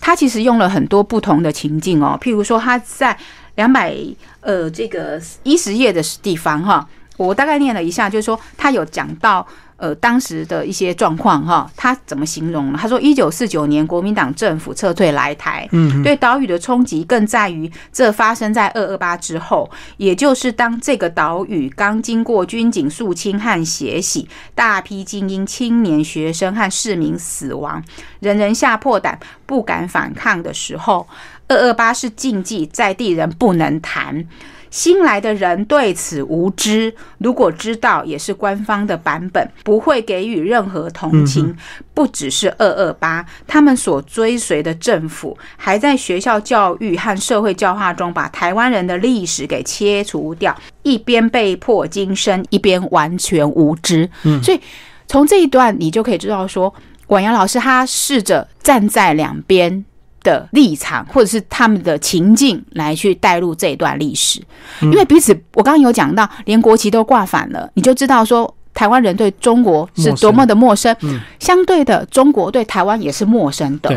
他其实用了很多不同的情境哦，譬如说他在两百呃这个一十页的地方哈。我大概念了一下，就是说他有讲到呃当时的一些状况哈，他怎么形容呢？他说，一九四九年国民党政府撤退来台，嗯，对岛屿的冲击更在于这发生在二二八之后，也就是当这个岛屿刚经过军警肃清和血洗，大批精英、青年、学生和市民死亡，人人吓破胆，不敢反抗的时候，二二八是禁忌，在地人不能谈。新来的人对此无知，如果知道，也是官方的版本，不会给予任何同情。不只是二二八，他们所追随的政府，还在学校教育和社会教化中，把台湾人的历史给切除掉，一边被迫今生，一边完全无知。嗯，所以从这一段，你就可以知道说，管阳老师他试着站在两边。的立场，或者是他们的情境来去带入这一段历史，因为彼此，我刚刚有讲到，连国旗都挂反了，你就知道说台湾人对中国是多么的陌生。相对的，中国对台湾也是陌生的。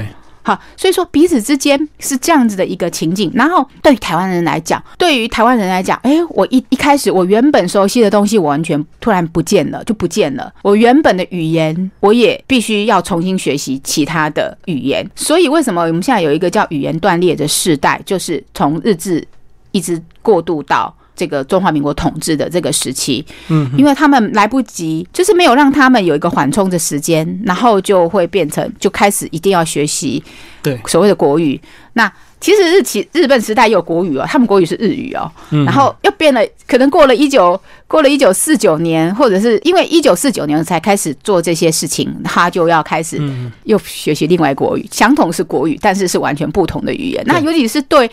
好，所以说彼此之间是这样子的一个情景。然后对于台湾人来讲，对于台湾人来讲，哎，我一一开始我原本熟悉的东西，我完全突然不见了，就不见了。我原本的语言，我也必须要重新学习其他的语言。所以为什么我们现在有一个叫语言断裂的世代，就是从日治一直过渡到。这个中华民国统治的这个时期，嗯，因为他们来不及，就是没有让他们有一个缓冲的时间，然后就会变成就开始一定要学习对所谓的国语。那其实日期日本时代有国语哦，他们国语是日语哦，然后又变了，可能过了一九过了一九四九年，或者是因为一九四九年才开始做这些事情，他就要开始又学习另外国语，相同是国语，但是是完全不同的语言。那尤其是对。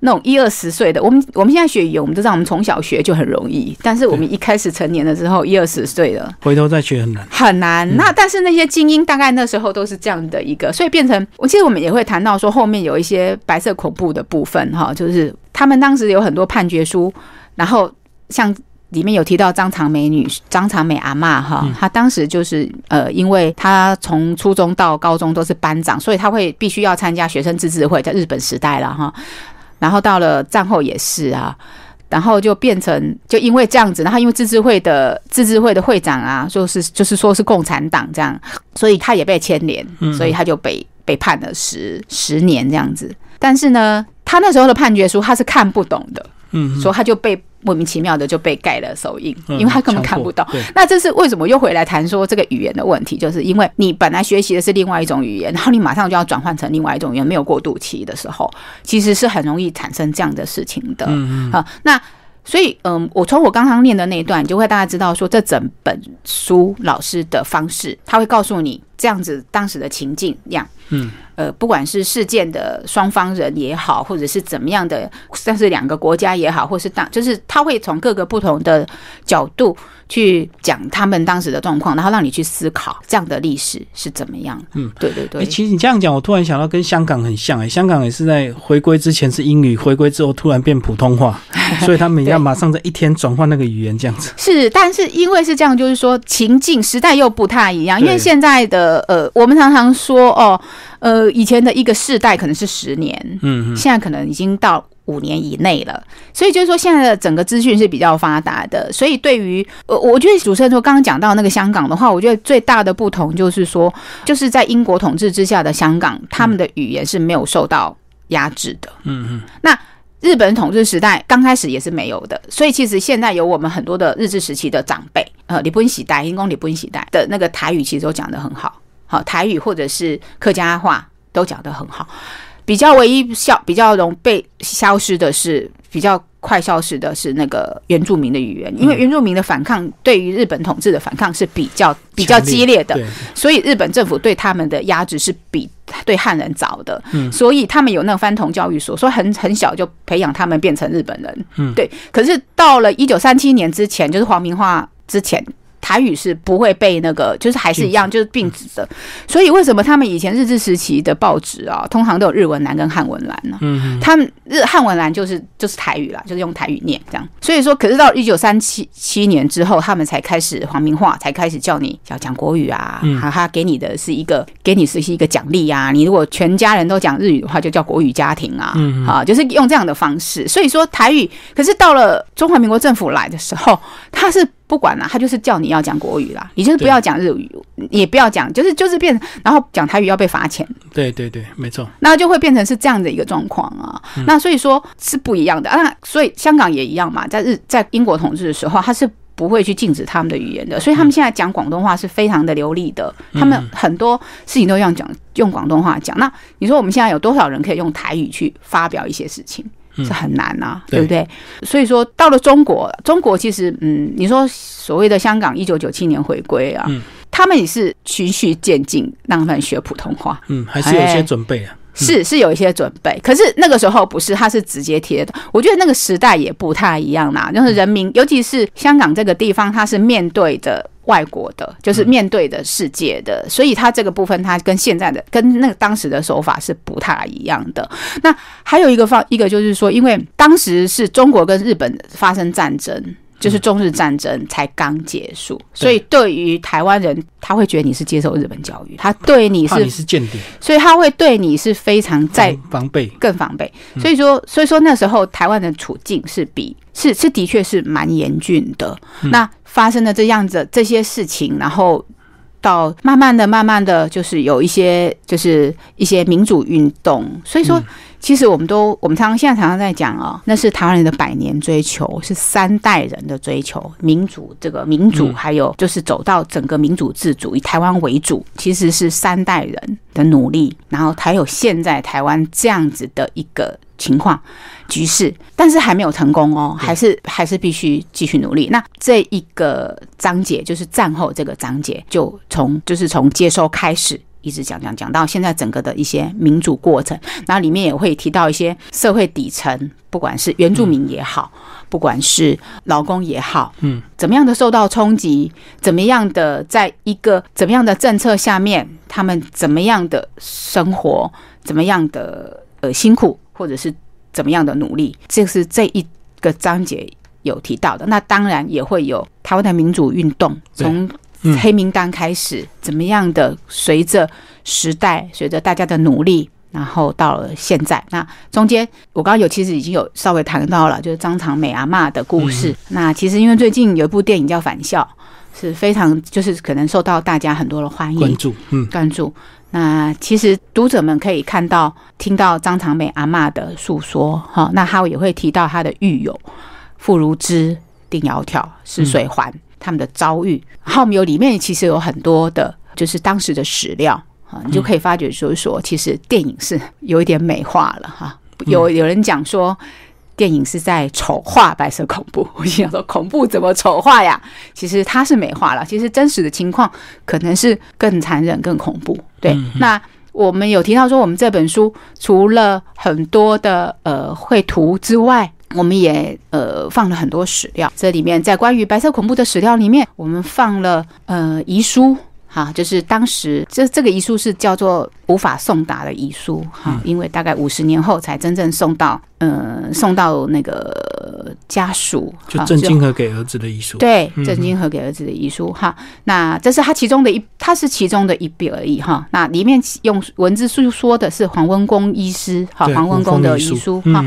那种一二十岁的，我们我们现在学语言，我们都知道，我们从小学就很容易。但是我们一开始成年了之后，一二十岁了，回头再学很难，很难。那但是那些精英大概那时候都是这样的一个，所以变成，我记得我们也会谈到说，后面有一些白色恐怖的部分哈，就是他们当时有很多判决书，然后像里面有提到张长美女、张长美阿妈哈，她当时就是呃，因为她从初中到高中都是班长，所以她会必须要参加学生自治会，在日本时代了哈。然后到了战后也是啊，然后就变成就因为这样子，然后因为自治会的自治会的会长啊，就是就是说是共产党这样，所以他也被牵连，所以他就被被判了十十年这样子。但是呢，他那时候的判决书他是看不懂的，嗯，所以他就被。莫名其妙的就被盖了手印，因为他根本看不到。那这是为什么又回来谈说这个语言的问题？就是因为你本来学习的是另外一种语言，然后你马上就要转换成另外一种语言，没有过渡期的时候，其实是很容易产生这样的事情的。啊，那所以，嗯，我从我刚刚念的那一段，就会大家知道说，这整本书老师的方式，他会告诉你这样子当时的情境样。嗯，呃，不管是事件的双方人也好，或者是怎么样的，但是两个国家也好，或是当就是他会从各个不同的角度去讲他们当时的状况，然后让你去思考这样的历史是怎么样。嗯，对对对。哎、其实你这样讲，我突然想到跟香港很像哎、香港也是在回归之前是英语，回归之后突然变普通话，所以他们也要马上在一天转换那个语言这样子。是，但是因为是这样，就是说情境时代又不太一样。因为现在的呃，我们常常说哦，呃，以前的一个世代可能是十年，嗯嗯，现在可能已经到五年以内了。所以就是说，现在的整个资讯是比较发达的。所以对于呃，我觉得主持人说刚刚讲到那个香港的话，我觉得最大的不同就是说，就是在英国统治之下的香港，他们的语言是没有受到压制的。嗯嗯，那日本统治时代刚开始也是没有的，所以其实现在有我们很多的日治时期的长辈，呃，李本喜代、英公李本喜代的那个台语其实都讲得很好，好台语或者是客家话都讲得很好。比较唯一消比较容被消失的是比较快消失的是那个原住民的语言，因为原住民的反抗对于日本统治的反抗是比较比较激烈的，所以日本政府对他们的压制是比对汉人早的，嗯所以他们有那个番童教育所，所以很很小就培养他们变成日本人，嗯对。可是到了一九三七年之前，就是皇明化之前。台语是不会被那个，就是还是一样，就是并置的。所以为什么他们以前日治时期的报纸啊，通常都有日文栏跟汉文栏呢？嗯嗯，他们日汉文栏就是就是台语啦，就是用台语念这样。所以说，可是到一九三七七年之后，他们才开始皇民化，才开始叫你要讲国语啊，嗯哈、他给你的是一个给你是一个奖励啊。你如果全家人都讲日语的话，就叫国语家庭啊，啊，就是用这样的方式。所以说台语，可是到了中华民国政府来的时候，他是。不管啦、他就是叫你要讲国语啦，你就是不要讲日语，也不要讲，就是就是变，然后讲台语要被罚钱，对对对，没错。那就会变成是这样的一个状况啊。那所以说是不一样的。那所以香港也一样嘛，在日在英国统治的时候，他是不会去禁止他们的语言的，所以他们现在讲广东话是非常的流利的。他们很多事情都要讲用广东话讲。那你说我们现在有多少人可以用台语去发表一些事情？是很难呐、对对不对？所以说到了中国，中国其实嗯，你说所谓的香港一九九七年回归啊，嗯他们也是循序渐进，让他们学普通话。嗯，还是有一些准备啊。是是有一些准备，可是那个时候不是，他是直接贴的。我觉得那个时代也不太一样啦，就是人民，尤其是香港这个地方，它是面对着外国的，就是面对的世界的，所以它这个部分，它跟现在的跟那个当时的手法是不太一样的。那还有一个方，一个就是说，因为当时是中国跟日本发生战争。就是中日战争才刚结束，所以对于台湾人，他会觉得你是接受日本教育，他对你是你是间谍，所以他会对你是非常在防防备。更防备。所以说，所以说那时候台湾的处境是比是是的确是蛮严峻的。那发生了这样子这些事情，然后到慢慢的、慢慢的，就是有一些就是一些民主运动。所以说，其实我们都我们常常现在常常在讲哦，那是台湾人的百年追求，是三代人的追求，民主这个民主，嗯还有就是走到整个民主自主，以台湾为主，其实是三代人的努力，然后才有现在台湾这样子的一个情况局势，但是还没有成功哦，还是还是必须继续努力。那这一个章节就是战后这个章节，就从就是从接收开始。一直讲讲讲到现在整个的一些民主过程，然后里面也会提到一些社会底层，不管是原住民也好，不管是劳工也好，嗯，怎么样的受到冲击，怎么样的在一个怎么样的政策下面，他们怎么样的生活，怎么样的呃辛苦，或者是怎么样的努力，这是这一个章节有提到的。那当然也会有台湾的民主运动，从嗯黑名单开始，怎么样的随着时代，随着大家的努力。然后到了现在，那中间我刚刚有其实已经有稍微谈到了，就是张长美阿嬷的故事。那其实因为最近有一部电影叫《返校》，是非常就是可能受到大家很多的欢迎关注，嗯，关注。那其实读者们可以看到、听到张长美阿嬷的诉说，哈，那他也会提到他的狱友傅如芝、丁窈窕、石水环、他们的遭遇。浩有里面其实有很多的，就是当时的史料啊，你就可以发觉，就是说，其实电影是有一点美化了哈。有有人讲说。电影是在丑化白色恐怖，我心想说恐怖怎么丑化呀？其实它是美化了，其实真实的情况可能是更残忍、更恐怖。对，那我们有提到说，我们这本书除了很多的呃绘图之外，我们也呃放了很多史料。这里面在关于白色恐怖的史料里面，我们放了呃遗书。哈，就是当时这这个遗书是叫做无法送达的遗书哈，因为大概五十年后才真正送到，呃，送到那个家属，就郑金和给儿子的遗书。对，郑金和给儿子的遗书哈，那这是他其中的一，他是其中的一笔而已哈。那里面用文字诉说的是黄文公医师哈，黄文公的遗书哈。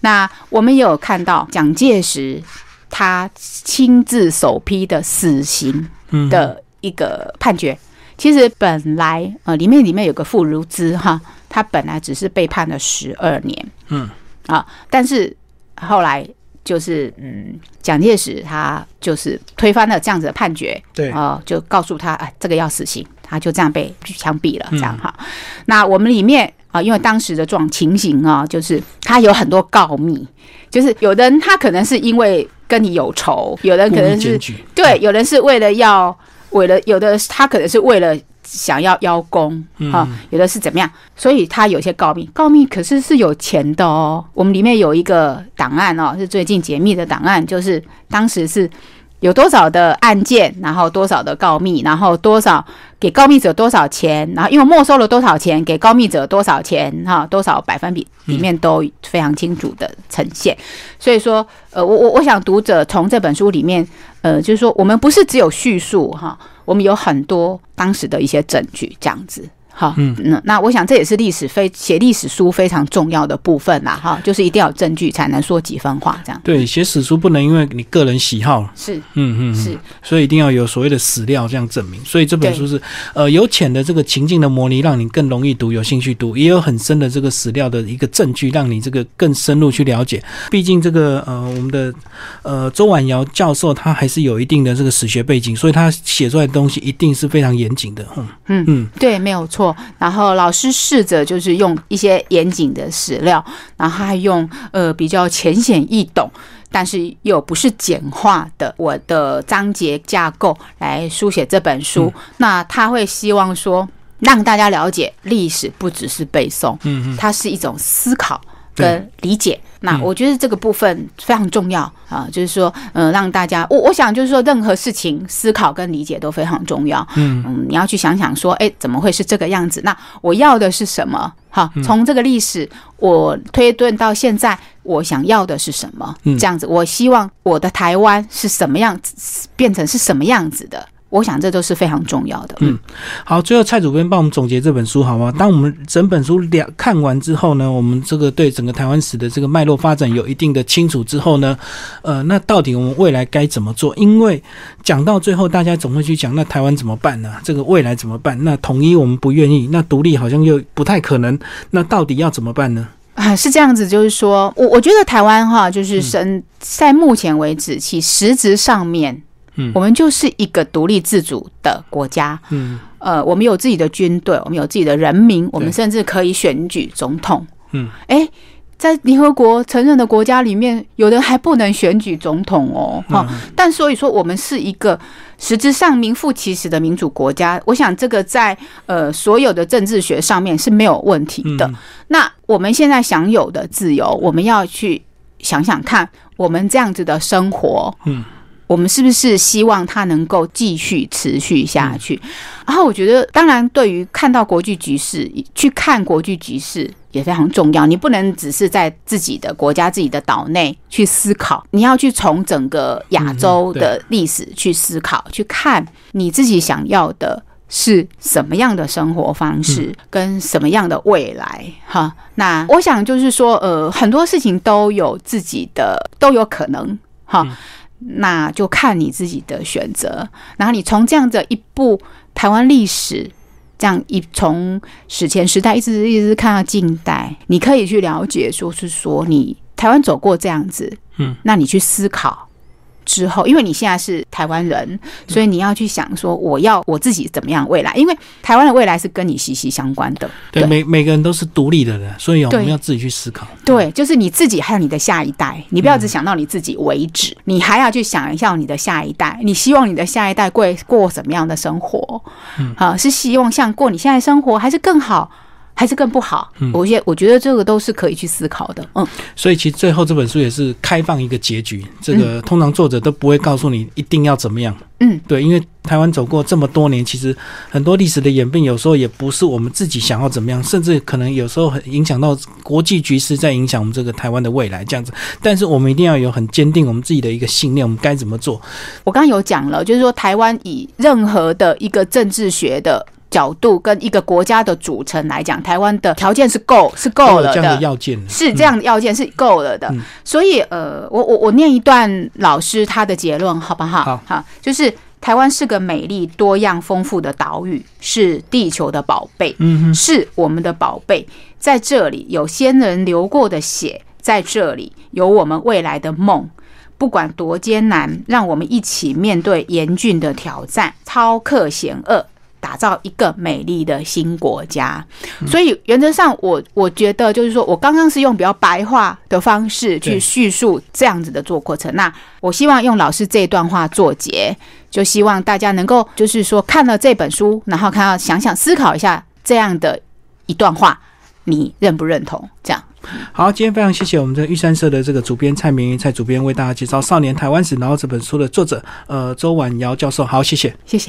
那我们也有看到蒋介石他亲自首批的死刑的。一个判决，其实本来呃，里面里面有个傅如之哈，他本来只是被判了十二年，嗯。啊，但是后来就是嗯，蒋介石他就是推翻了这样子的判决，对。啊，就告诉他哎，这个要死刑，他就这样被枪毙了，这样哈。那我们里面啊，因为当时的状情形啊，就是他有很多告密，就是有的人他可能是因为跟你有仇，有人可能是对，有人是为了要。为了有的他可能是为了想要邀功哈，有的是怎么样，所以他有些告密，告密可是是有钱的哦。我们里面有一个档案哦，是最近解密的档案，就是当时是。有多少的案件，然后多少的告密，然后多少给告密者多少钱，然后因为没收了多少钱，给告密者多少钱，哈，多少百分比里面都非常清楚的呈现。所以说，呃，我我我想读者从这本书里面，呃，就是说我们不是只有叙述哈，我们有很多当时的一些证据这样子。好，嗯，那那我想这也是历史非写历史书非常重要的部分啦，哈，就是一定要有证据才能说几分话，这样。对，写史书不能因为你个人喜好，是，嗯嗯，是，所以一定要有所谓的史料这样证明。所以这本书是，呃，有浅的这个情境的模拟，让你更容易读，有兴趣读；也有很深的这个史料的一个证据，让你这个更深入去了解。毕竟这个呃，我们的呃周婉瑶教授他还是有一定的这个史学背景，所以他写出来的东西一定是非常严谨的。嗯嗯嗯，对，没有错。然后老师试着就是用一些严谨的史料，然后还用呃比较浅显易懂，但是又不是简化的我的章节架构来书写这本书。那他会希望说让大家了解历史不只是背诵，嗯嗯，它是一种思考。跟理解，那我觉得这个部分非常重要啊，就是说，嗯，让大家，我我想就是说，任何事情思考跟理解都非常重要。嗯嗯，你要去想想说，哎，怎么会是这个样子？那我要的是什么？好，从这个历史我推断到现在，我想要的是什么？这样子，我希望我的台湾是什么样子，变成是什么样子的？我想这都是非常重要的。嗯，好，最后蔡主编帮我们总结这本书好吗？当我们整本书两看完之后呢，我们这个对整个台湾史的这个脉络发展有一定的清楚之后呢，呃，那到底我们未来该怎么做？因为讲到最后，大家总会去讲，那台湾怎么办呢？这个未来怎么办？那统一我们不愿意，那独立好像又不太可能，那到底要怎么办呢？啊，是这样子，就是说我我觉得台湾哈，就是生在目前为止其实质上面。我们就是一个独立自主的国家，嗯，呃，我们有自己的军队，我们有自己的人民，我们甚至可以选举总统，嗯，哎，在联合国承认的国家里面，有的还不能选举总统哦，哈，但所以说，我们是一个实质上名副其实的民主国家。我想，这个在呃所有的政治学上面是没有问题的。那我们现在享有的自由，我们要去想想看，我们这样子的生活，嗯。我们是不是希望它能够继续持续下去？然后我觉得，当然，对于看到国际局势，去看国际局势也非常重要。你不能只是在自己的国家、自己的岛内去思考，你要去从整个亚洲的历史去思考，去看你自己想要的是什么样的生活方式，跟什么样的未来。哈，那我想就是说，呃，很多事情都有自己的，都有可能。哈。那就看你自己的选择，然后你从这样的一部台湾历史，这样一从史前时代一直一直看到近代，你可以去了解，说是说你台湾走过这样子，嗯，那你去思考。之后，因为你现在是台湾人，所以你要去想说，我要我自己怎么样未来？因为台湾的未来是跟你息息相关的。对，每每个人都是独立的人，所以我们要自己去思考。对，就是你自己还有你的下一代，你不要只想到你自己为止，你还要去想一下你的下一代。你希望你的下一代过过什么样的生活？嗯，好，是希望像过你现在生活，还是更好？还是更不好？嗯我觉我觉得这个都是可以去思考的。嗯，所以其实最后这本书也是开放一个结局，这个通常作者都不会告诉你一定要怎么样。嗯，对，因为台湾走过这么多年，其实很多历史的演变，有时候也不是我们自己想要怎么样，甚至可能有时候很影响到国际局势，在影响我们这个台湾的未来这样子。但是我们一定要有很坚定我们自己的一个信念，我们该怎么做。我刚刚有讲了，就是说台湾以任何的一个政治学的。角度跟一个国家的组成来讲，台湾的条件是够是够了都有这样的的，要件，是这样的要件是够了的。嗯所以呃，我我我念一段老师他的结论，好不好？好就是台湾是个美丽、多样、丰富的岛屿，是地球的宝贝，嗯哼，是我们的宝贝。在这里有先人流过的血，在这里有我们未来的梦。不管多艰难，让我们一起面对严峻的挑战，超克险恶，打造一个美丽的新国家。所以原则上我，我觉得就是说我刚刚是用比较白话的方式去叙述这样子的做过程。那我希望用老师这段话做结，就希望大家能够就是说看了这本书，然后看到想想思考一下这样的一段话，你认不认同？这样。好，今天非常谢谢我们的玉山社的这个主编蔡明蔡主编为大家介绍《少年台湾史》，然后这本书的作者呃周婉瑶教授，好，谢谢。谢谢。